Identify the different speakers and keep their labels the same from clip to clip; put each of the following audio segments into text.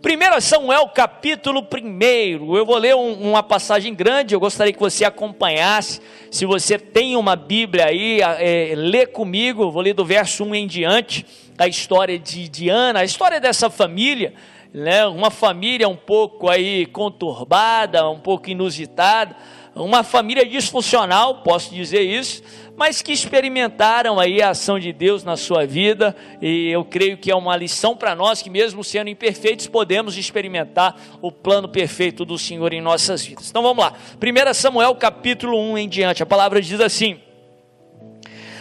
Speaker 1: 1 Samuel capítulo 1, eu vou ler um, uma passagem grande, eu gostaria que você acompanhasse, se você tem uma Bíblia aí, é, lê comigo, vou ler do verso 1 em diante, a história de Diana, a história dessa família, né, uma família um pouco aí conturbada, um pouco inusitada, uma família disfuncional, posso dizer isso, mas que experimentaram aí a ação de Deus na sua vida, e eu creio que é uma lição para nós que mesmo sendo imperfeitos, podemos experimentar o plano perfeito do Senhor em nossas vidas. Então vamos lá. 1 Samuel capítulo 1 em diante. A palavra diz assim: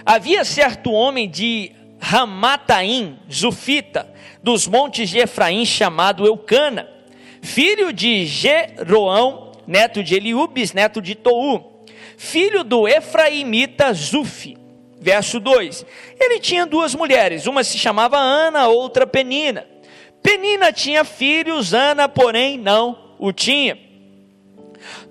Speaker 1: Havia certo homem de Ramataim, Zufita, dos montes de Efraim, chamado Eucana, filho de Jeroão neto de Eliubes, neto de Tou, filho do Efraimita Zufi. Verso 2: Ele tinha duas mulheres, uma se chamava Ana, outra Penina. Penina tinha filhos, Ana, porém, não o tinha.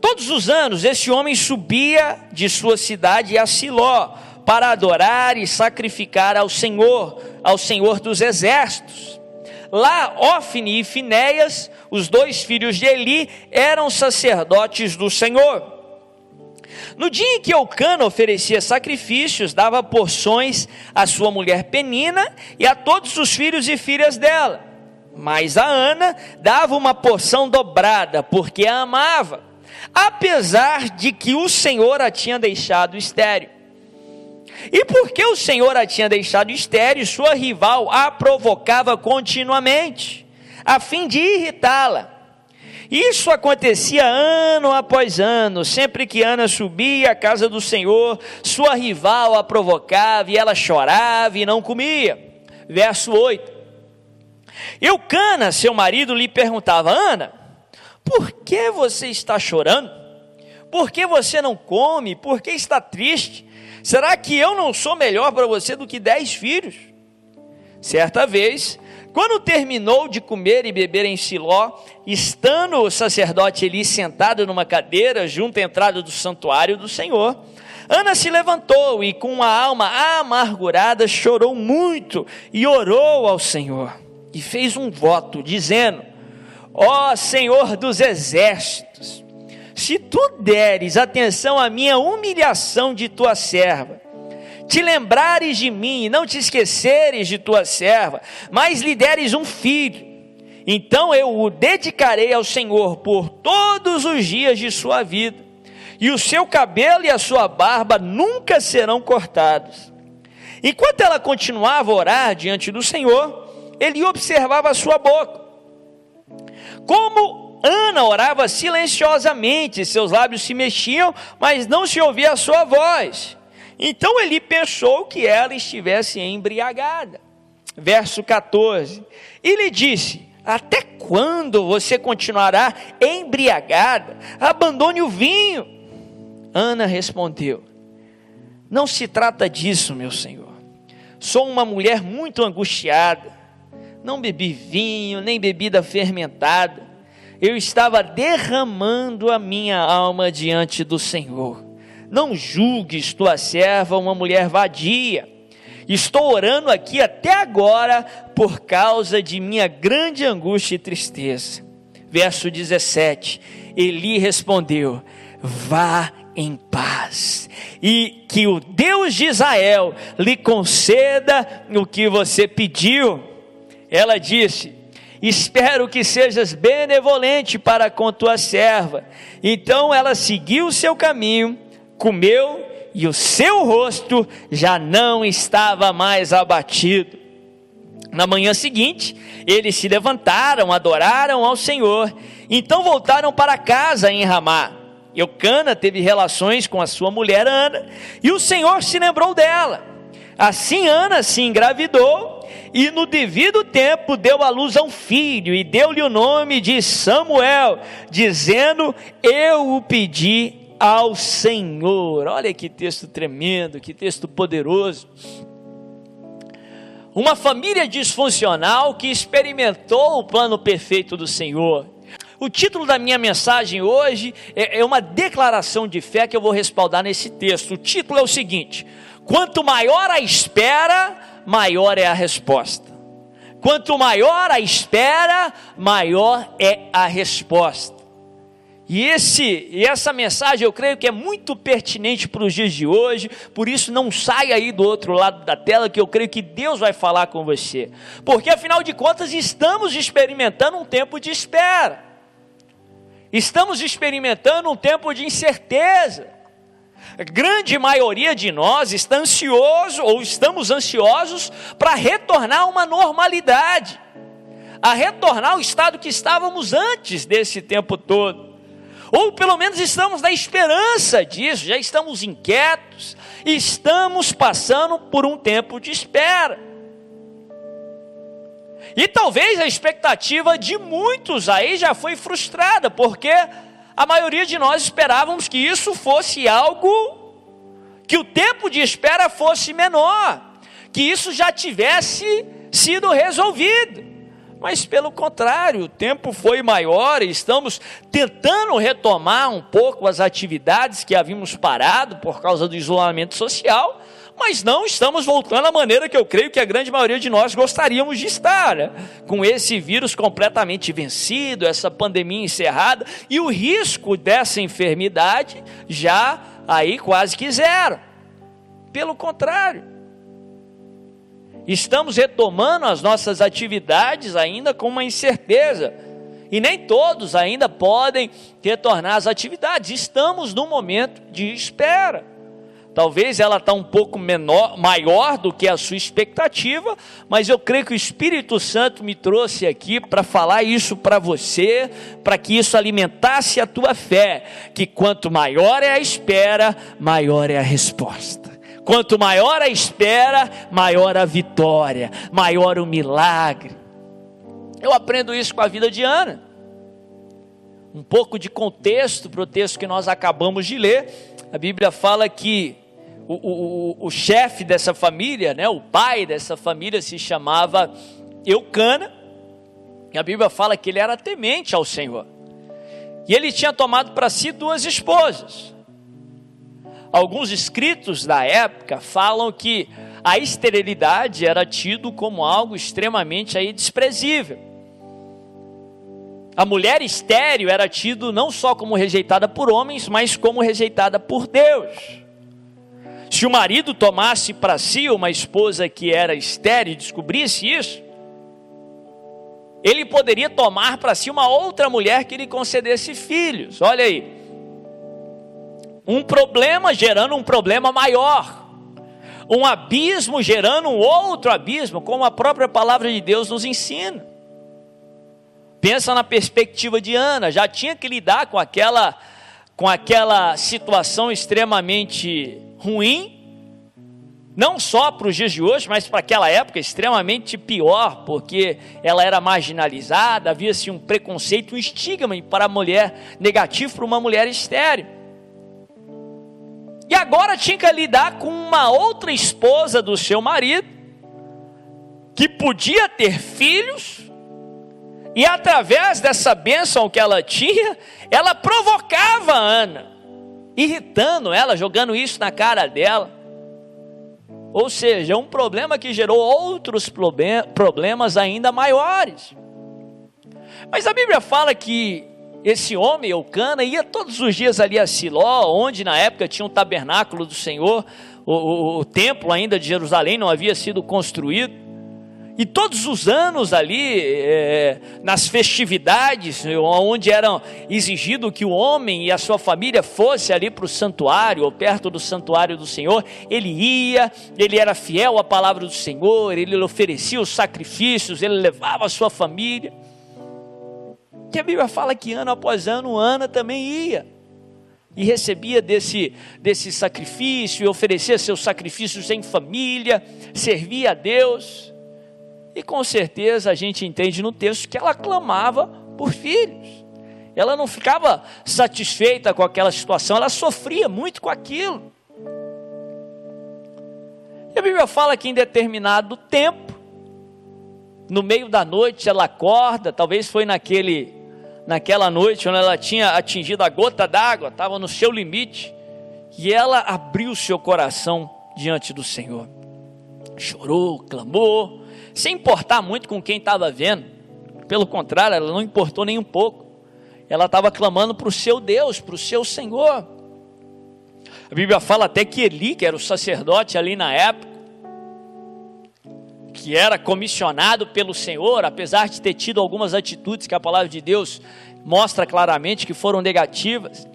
Speaker 1: Todos os anos, esse homem subia de sua cidade a Siló para adorar e sacrificar ao Senhor, ao Senhor dos exércitos. Lá, Ofne e Finéias, os dois filhos de Eli, eram sacerdotes do Senhor. No dia em que Eucana oferecia sacrifícios, dava porções à sua mulher Penina e a todos os filhos e filhas dela. Mas a Ana dava uma porção dobrada, porque a amava, apesar de que o Senhor a tinha deixado estéril. E porque o Senhor a tinha deixado estéril, sua rival a provocava continuamente, a fim de irritá-la. Isso acontecia ano após ano, sempre que Ana subia à casa do Senhor, sua rival a provocava e ela chorava e não comia. Verso 8. Eucana, seu marido, lhe perguntava: Ana, por que você está chorando? Por que você não come? Por que está triste? Será que eu não sou melhor para você do que dez filhos? Certa vez, quando terminou de comer e beber em Siló, estando o sacerdote ali sentado numa cadeira junto à entrada do santuário do Senhor, Ana se levantou e, com a alma amargurada, chorou muito e orou ao Senhor. E fez um voto, dizendo: Ó Senhor dos exércitos, se tu deres atenção à minha humilhação de tua serva, te lembrares de mim e não te esqueceres de tua serva, mas lhe deres um filho, então eu o dedicarei ao Senhor por todos os dias de sua vida, e o seu cabelo e a sua barba nunca serão cortados. Enquanto ela continuava a orar diante do Senhor, ele observava a sua boca. Como Ana orava silenciosamente, seus lábios se mexiam, mas não se ouvia a sua voz. Então ele pensou que ela estivesse embriagada. Verso 14. E lhe disse: Até quando você continuará embriagada? Abandone o vinho. Ana respondeu: Não se trata disso, meu senhor. Sou uma mulher muito angustiada. Não bebi vinho, nem bebida fermentada eu estava derramando a minha alma diante do Senhor. Não julgues tua serva uma mulher vadia. Estou orando aqui até agora por causa de minha grande angústia e tristeza. Verso 17: Eli respondeu: Vá em paz, e que o Deus de Israel lhe conceda o que você pediu. Ela disse: espero que sejas benevolente para com tua serva. Então ela seguiu seu caminho, comeu e o seu rosto já não estava mais abatido. Na manhã seguinte, eles se levantaram, adoraram ao Senhor, então voltaram para casa em Ramá. Eucana teve relações com a sua mulher Ana, e o Senhor se lembrou dela. Assim Ana se engravidou e no devido tempo deu à luz a um filho e deu-lhe o nome de Samuel, dizendo: Eu o pedi ao Senhor. Olha que texto tremendo, que texto poderoso. Uma família disfuncional que experimentou o plano perfeito do Senhor. O título da minha mensagem hoje é, é uma declaração de fé que eu vou respaldar nesse texto. O título é o seguinte: Quanto maior a espera, maior é a resposta. Quanto maior a espera, maior é a resposta. E, esse, e essa mensagem eu creio que é muito pertinente para os dias de hoje, por isso não saia aí do outro lado da tela, que eu creio que Deus vai falar com você. Porque afinal de contas estamos experimentando um tempo de espera, estamos experimentando um tempo de incerteza. A grande maioria de nós está ansioso ou estamos ansiosos para retornar a uma normalidade, a retornar ao estado que estávamos antes desse tempo todo. Ou pelo menos estamos na esperança disso, já estamos inquietos, estamos passando por um tempo de espera. E talvez a expectativa de muitos aí já foi frustrada, porque a maioria de nós esperávamos que isso fosse algo, que o tempo de espera fosse menor, que isso já tivesse sido resolvido. Mas pelo contrário, o tempo foi maior e estamos tentando retomar um pouco as atividades que havíamos parado por causa do isolamento social, mas não estamos voltando à maneira que eu creio que a grande maioria de nós gostaríamos de estar, né? com esse vírus completamente vencido, essa pandemia encerrada e o risco dessa enfermidade já aí quase que zero. Pelo contrário, estamos retomando as nossas atividades ainda com uma incerteza. E nem todos ainda podem retornar às atividades. Estamos num momento de espera. Talvez ela está um pouco menor, maior do que a sua expectativa, mas eu creio que o Espírito Santo me trouxe aqui para falar isso para você, para que isso alimentasse a tua fé, que quanto maior é a espera, maior é a resposta. Quanto maior a espera, maior a vitória, maior o milagre. Eu aprendo isso com a vida de Ana. Um pouco de contexto para o texto que nós acabamos de ler. A Bíblia fala que o, o, o chefe dessa família, né, o pai dessa família se chamava Eucana, e a Bíblia fala que ele era temente ao Senhor. E ele tinha tomado para si duas esposas. Alguns escritos da época falam que a esterilidade era tido como algo extremamente aí desprezível. A mulher estéril era tido não só como rejeitada por homens, mas como rejeitada por Deus. Se o marido tomasse para si uma esposa que era estéril e descobrisse isso, ele poderia tomar para si uma outra mulher que lhe concedesse filhos. Olha aí. Um problema gerando um problema maior. Um abismo gerando um outro abismo, como a própria palavra de Deus nos ensina. Pensa na perspectiva de Ana, já tinha que lidar com aquela com aquela situação extremamente ruim, não só para os dias de hoje, mas para aquela época extremamente pior, porque ela era marginalizada, havia-se um preconceito, um estigma para a mulher, negativo para uma mulher estéril. E agora tinha que lidar com uma outra esposa do seu marido, que podia ter filhos, e através dessa bênção que ela tinha, ela provocava a Ana irritando ela, jogando isso na cara dela. Ou seja, um problema que gerou outros problemas ainda maiores. Mas a Bíblia fala que esse homem, Eucana, ia todos os dias ali a Siló, onde na época tinha um tabernáculo do Senhor, o, o, o templo ainda de Jerusalém não havia sido construído. E todos os anos ali, é, nas festividades, onde era exigido que o homem e a sua família fosse ali para o santuário, ou perto do santuário do Senhor, ele ia, ele era fiel à palavra do Senhor, ele oferecia os sacrifícios, ele levava a sua família. A Bíblia fala que ano após ano, Ana também ia e recebia desse, desse sacrifício, e oferecia seus sacrifícios em família, servia a Deus. E com certeza a gente entende no texto que ela clamava por filhos. Ela não ficava satisfeita com aquela situação, ela sofria muito com aquilo. E a Bíblia fala que em determinado tempo, no meio da noite, ela acorda, talvez foi naquele, naquela noite onde ela tinha atingido a gota d'água, estava no seu limite, e ela abriu seu coração diante do Senhor. Chorou, clamou, sem importar muito com quem estava vendo. Pelo contrário, ela não importou nem um pouco. Ela estava clamando para o seu Deus, para o seu Senhor. A Bíblia fala até que Eli, que era o sacerdote ali na época, que era comissionado pelo Senhor, apesar de ter tido algumas atitudes que a palavra de Deus mostra claramente que foram negativas,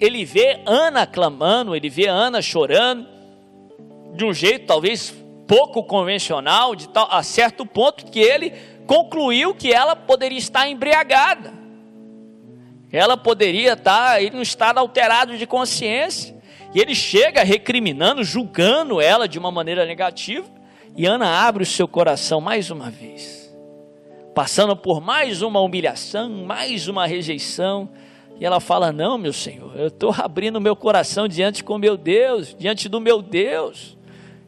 Speaker 1: ele vê Ana clamando, ele vê Ana chorando, de um jeito talvez pouco convencional, de tal, a certo ponto que ele concluiu que ela poderia estar embriagada. Ela poderia estar em um estado alterado de consciência. E ele chega recriminando, julgando ela de uma maneira negativa. E Ana abre o seu coração mais uma vez, passando por mais uma humilhação, mais uma rejeição. E ela fala: Não, meu Senhor, eu estou abrindo meu coração diante com meu Deus, diante do meu Deus.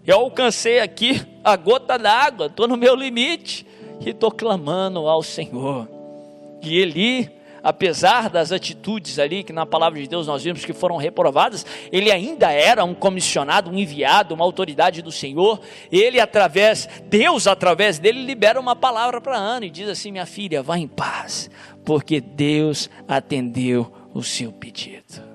Speaker 1: Eu alcancei aqui a gota d'água, estou no meu limite e estou clamando ao Senhor. E Eli apesar das atitudes ali que na palavra de Deus nós vimos que foram reprovadas, ele ainda era um comissionado, um enviado, uma autoridade do Senhor. Ele através, Deus através dele libera uma palavra para Ana e diz assim: "Minha filha, vá em paz, porque Deus atendeu o seu pedido."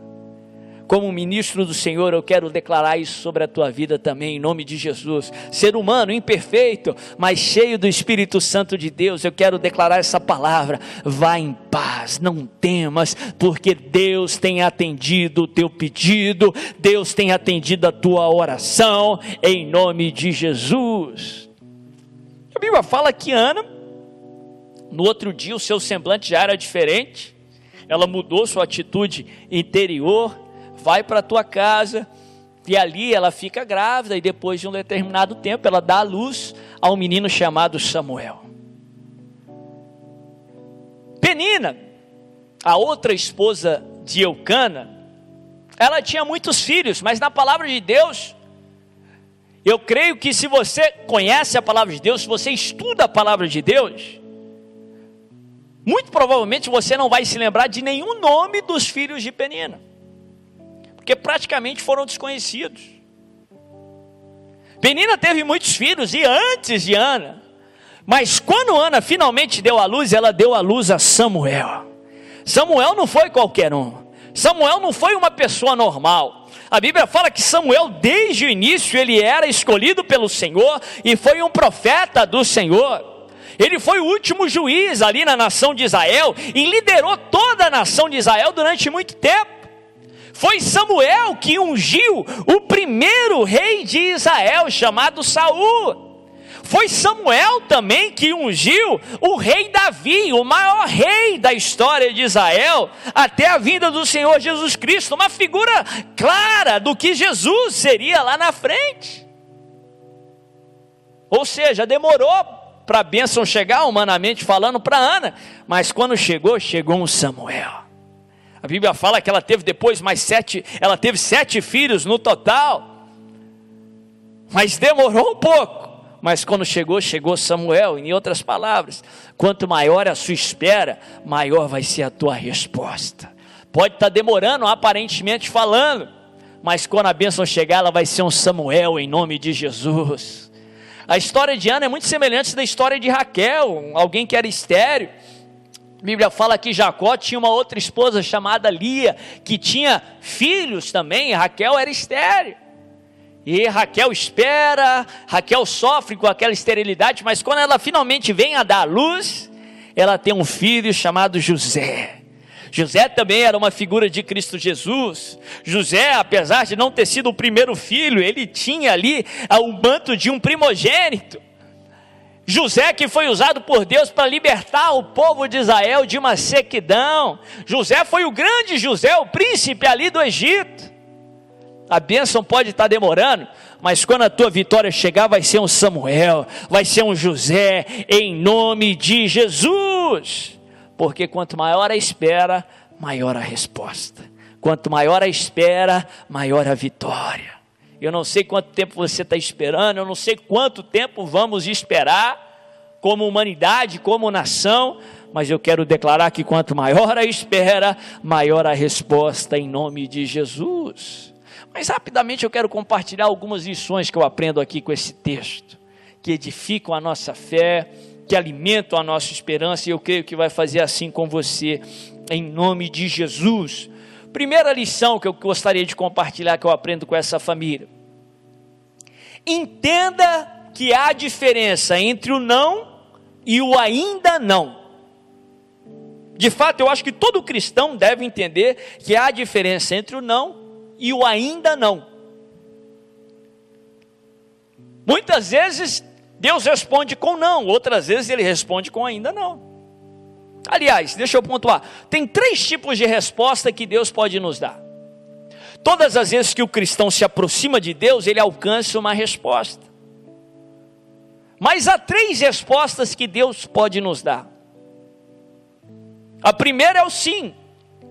Speaker 1: Como ministro do Senhor, eu quero declarar isso sobre a tua vida também, em nome de Jesus. Ser humano, imperfeito, mas cheio do Espírito Santo de Deus, eu quero declarar essa palavra. Vá em paz, não temas, porque Deus tem atendido o teu pedido, Deus tem atendido a tua oração, em nome de Jesus. A Bíblia fala que Ana, no outro dia, o seu semblante já era diferente, ela mudou sua atitude interior vai para a tua casa, e ali ela fica grávida, e depois de um determinado tempo ela dá a luz a um menino chamado Samuel. Penina, a outra esposa de Eucana, ela tinha muitos filhos, mas na palavra de Deus, eu creio que se você conhece a palavra de Deus, se você estuda a palavra de Deus, muito provavelmente você não vai se lembrar de nenhum nome dos filhos de Penina porque praticamente foram desconhecidos. Penina teve muitos filhos e antes de Ana, mas quando Ana finalmente deu a luz, ela deu a luz a Samuel. Samuel não foi qualquer um. Samuel não foi uma pessoa normal. A Bíblia fala que Samuel, desde o início, ele era escolhido pelo Senhor e foi um profeta do Senhor. Ele foi o último juiz ali na nação de Israel e liderou toda a nação de Israel durante muito tempo. Foi Samuel que ungiu o primeiro rei de Israel, chamado Saul. Foi Samuel também que ungiu o rei Davi, o maior rei da história de Israel, até a vinda do Senhor Jesus Cristo, uma figura clara do que Jesus seria lá na frente. Ou seja, demorou para a bênção chegar, humanamente falando, para Ana, mas quando chegou, chegou um Samuel. A Bíblia fala que ela teve depois mais sete, ela teve sete filhos no total. Mas demorou um pouco. Mas quando chegou, chegou Samuel. Em outras palavras, quanto maior a sua espera, maior vai ser a tua resposta. Pode estar demorando, aparentemente falando, mas quando a bênção chegar, ela vai ser um Samuel em nome de Jesus. A história de Ana é muito semelhante da história de Raquel, alguém que era estéreo a Bíblia fala que Jacó tinha uma outra esposa chamada Lia, que tinha filhos também, Raquel era estéreo. E Raquel espera, Raquel sofre com aquela esterilidade, mas quando ela finalmente vem a dar à luz, ela tem um filho chamado José. José também era uma figura de Cristo Jesus. José, apesar de não ter sido o primeiro filho, ele tinha ali o manto de um primogênito. José que foi usado por Deus para libertar o povo de Israel de uma sequidão. José foi o grande José, o príncipe ali do Egito. A bênção pode estar demorando, mas quando a tua vitória chegar, vai ser um Samuel, vai ser um José, em nome de Jesus. Porque quanto maior a espera, maior a resposta. Quanto maior a espera, maior a vitória. Eu não sei quanto tempo você está esperando, eu não sei quanto tempo vamos esperar, como humanidade, como nação, mas eu quero declarar que quanto maior a espera, maior a resposta em nome de Jesus. Mas rapidamente eu quero compartilhar algumas lições que eu aprendo aqui com esse texto, que edificam a nossa fé, que alimentam a nossa esperança, e eu creio que vai fazer assim com você, em nome de Jesus. Primeira lição que eu gostaria de compartilhar que eu aprendo com essa família. Entenda que há diferença entre o não e o ainda não. De fato, eu acho que todo cristão deve entender que há diferença entre o não e o ainda não. Muitas vezes Deus responde com não, outras vezes ele responde com ainda não. Aliás, deixa eu pontuar: tem três tipos de resposta que Deus pode nos dar. Todas as vezes que o cristão se aproxima de Deus, ele alcança uma resposta. Mas há três respostas que Deus pode nos dar. A primeira é o sim.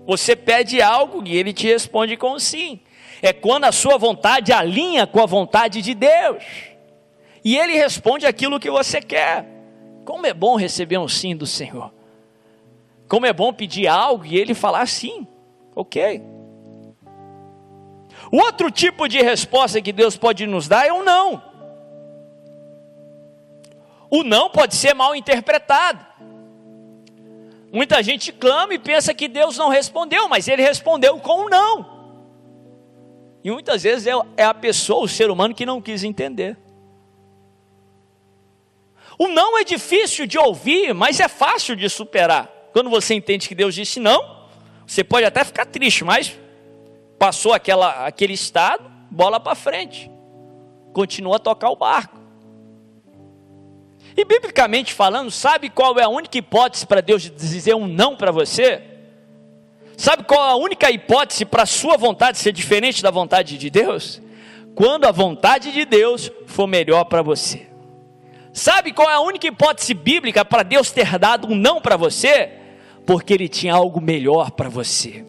Speaker 1: Você pede algo e ele te responde com sim. É quando a sua vontade alinha com a vontade de Deus. E ele responde aquilo que você quer. Como é bom receber um sim do Senhor. Como é bom pedir algo e ele falar sim. Ok. O outro tipo de resposta que Deus pode nos dar é um não. O não pode ser mal interpretado. Muita gente clama e pensa que Deus não respondeu, mas ele respondeu com um não. E muitas vezes é, é a pessoa, o ser humano, que não quis entender. O não é difícil de ouvir, mas é fácil de superar. Quando você entende que Deus disse não, você pode até ficar triste, mas passou aquela, aquele estado, bola para frente. Continua a tocar o barco. E biblicamente falando, sabe qual é a única hipótese para Deus dizer um não para você? Sabe qual é a única hipótese para a sua vontade ser diferente da vontade de Deus? Quando a vontade de Deus for melhor para você. Sabe qual é a única hipótese bíblica para Deus ter dado um não para você? Porque Ele tinha algo melhor para você.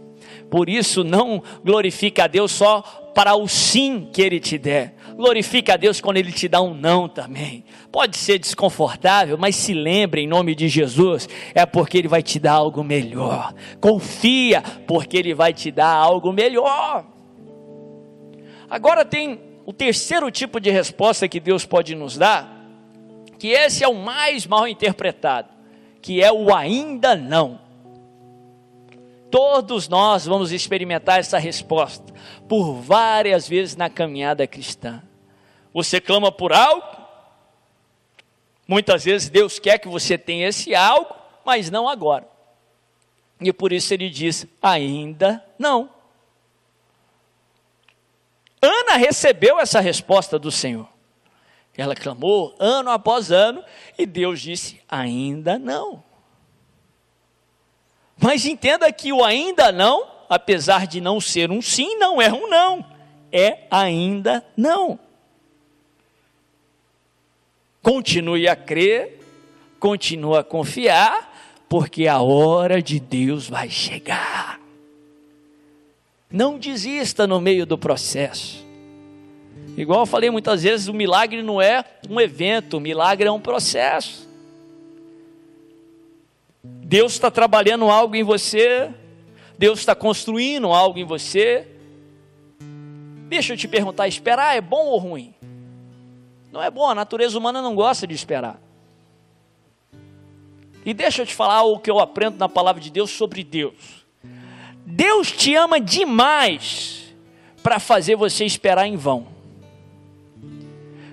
Speaker 1: Por isso, não glorifica a Deus só para o sim que Ele te der. Glorifica a Deus quando Ele te dá um não também. Pode ser desconfortável, mas se lembre em nome de Jesus, é porque Ele vai te dar algo melhor. Confia, porque Ele vai te dar algo melhor. Agora tem o terceiro tipo de resposta que Deus pode nos dar, que esse é o mais mal interpretado, que é o ainda não. Todos nós vamos experimentar essa resposta por várias vezes na caminhada cristã. Você clama por algo, muitas vezes Deus quer que você tenha esse algo, mas não agora. E por isso ele diz: ainda não. Ana recebeu essa resposta do Senhor. Ela clamou ano após ano e Deus disse: ainda não. Mas entenda que o ainda não, apesar de não ser um sim, não é um não, é ainda não. Continue a crer, continue a confiar, porque a hora de Deus vai chegar. Não desista no meio do processo. Igual eu falei muitas vezes, o milagre não é um evento, o milagre é um processo. Deus está trabalhando algo em você, Deus está construindo algo em você. Deixa eu te perguntar: esperar é bom ou ruim? Não é bom, a natureza humana não gosta de esperar. E deixa eu te falar o que eu aprendo na palavra de Deus sobre Deus. Deus te ama demais para fazer você esperar em vão.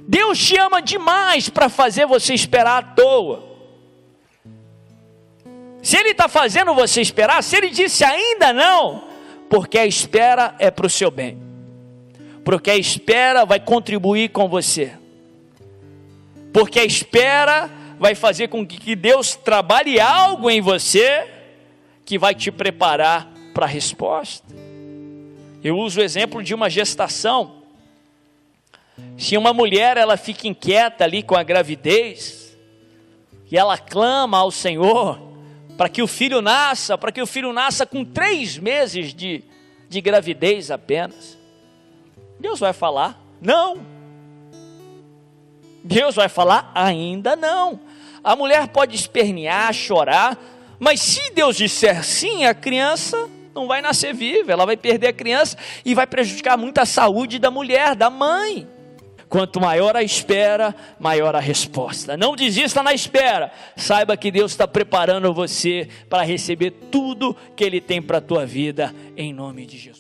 Speaker 1: Deus te ama demais para fazer você esperar à toa. Se ele está fazendo você esperar, se ele disse ainda não, porque a espera é para o seu bem, porque a espera vai contribuir com você, porque a espera vai fazer com que Deus trabalhe algo em você que vai te preparar para a resposta. Eu uso o exemplo de uma gestação. Se uma mulher ela fica inquieta ali com a gravidez e ela clama ao Senhor, para que o filho nasça, para que o filho nasça com três meses de, de gravidez apenas. Deus vai falar? Não. Deus vai falar? Ainda não. A mulher pode espernear, chorar, mas se Deus disser sim, a criança não vai nascer viva, ela vai perder a criança e vai prejudicar muito a saúde da mulher, da mãe. Quanto maior a espera, maior a resposta. Não desista na espera. Saiba que Deus está preparando você para receber tudo que Ele tem para a tua vida, em nome de Jesus.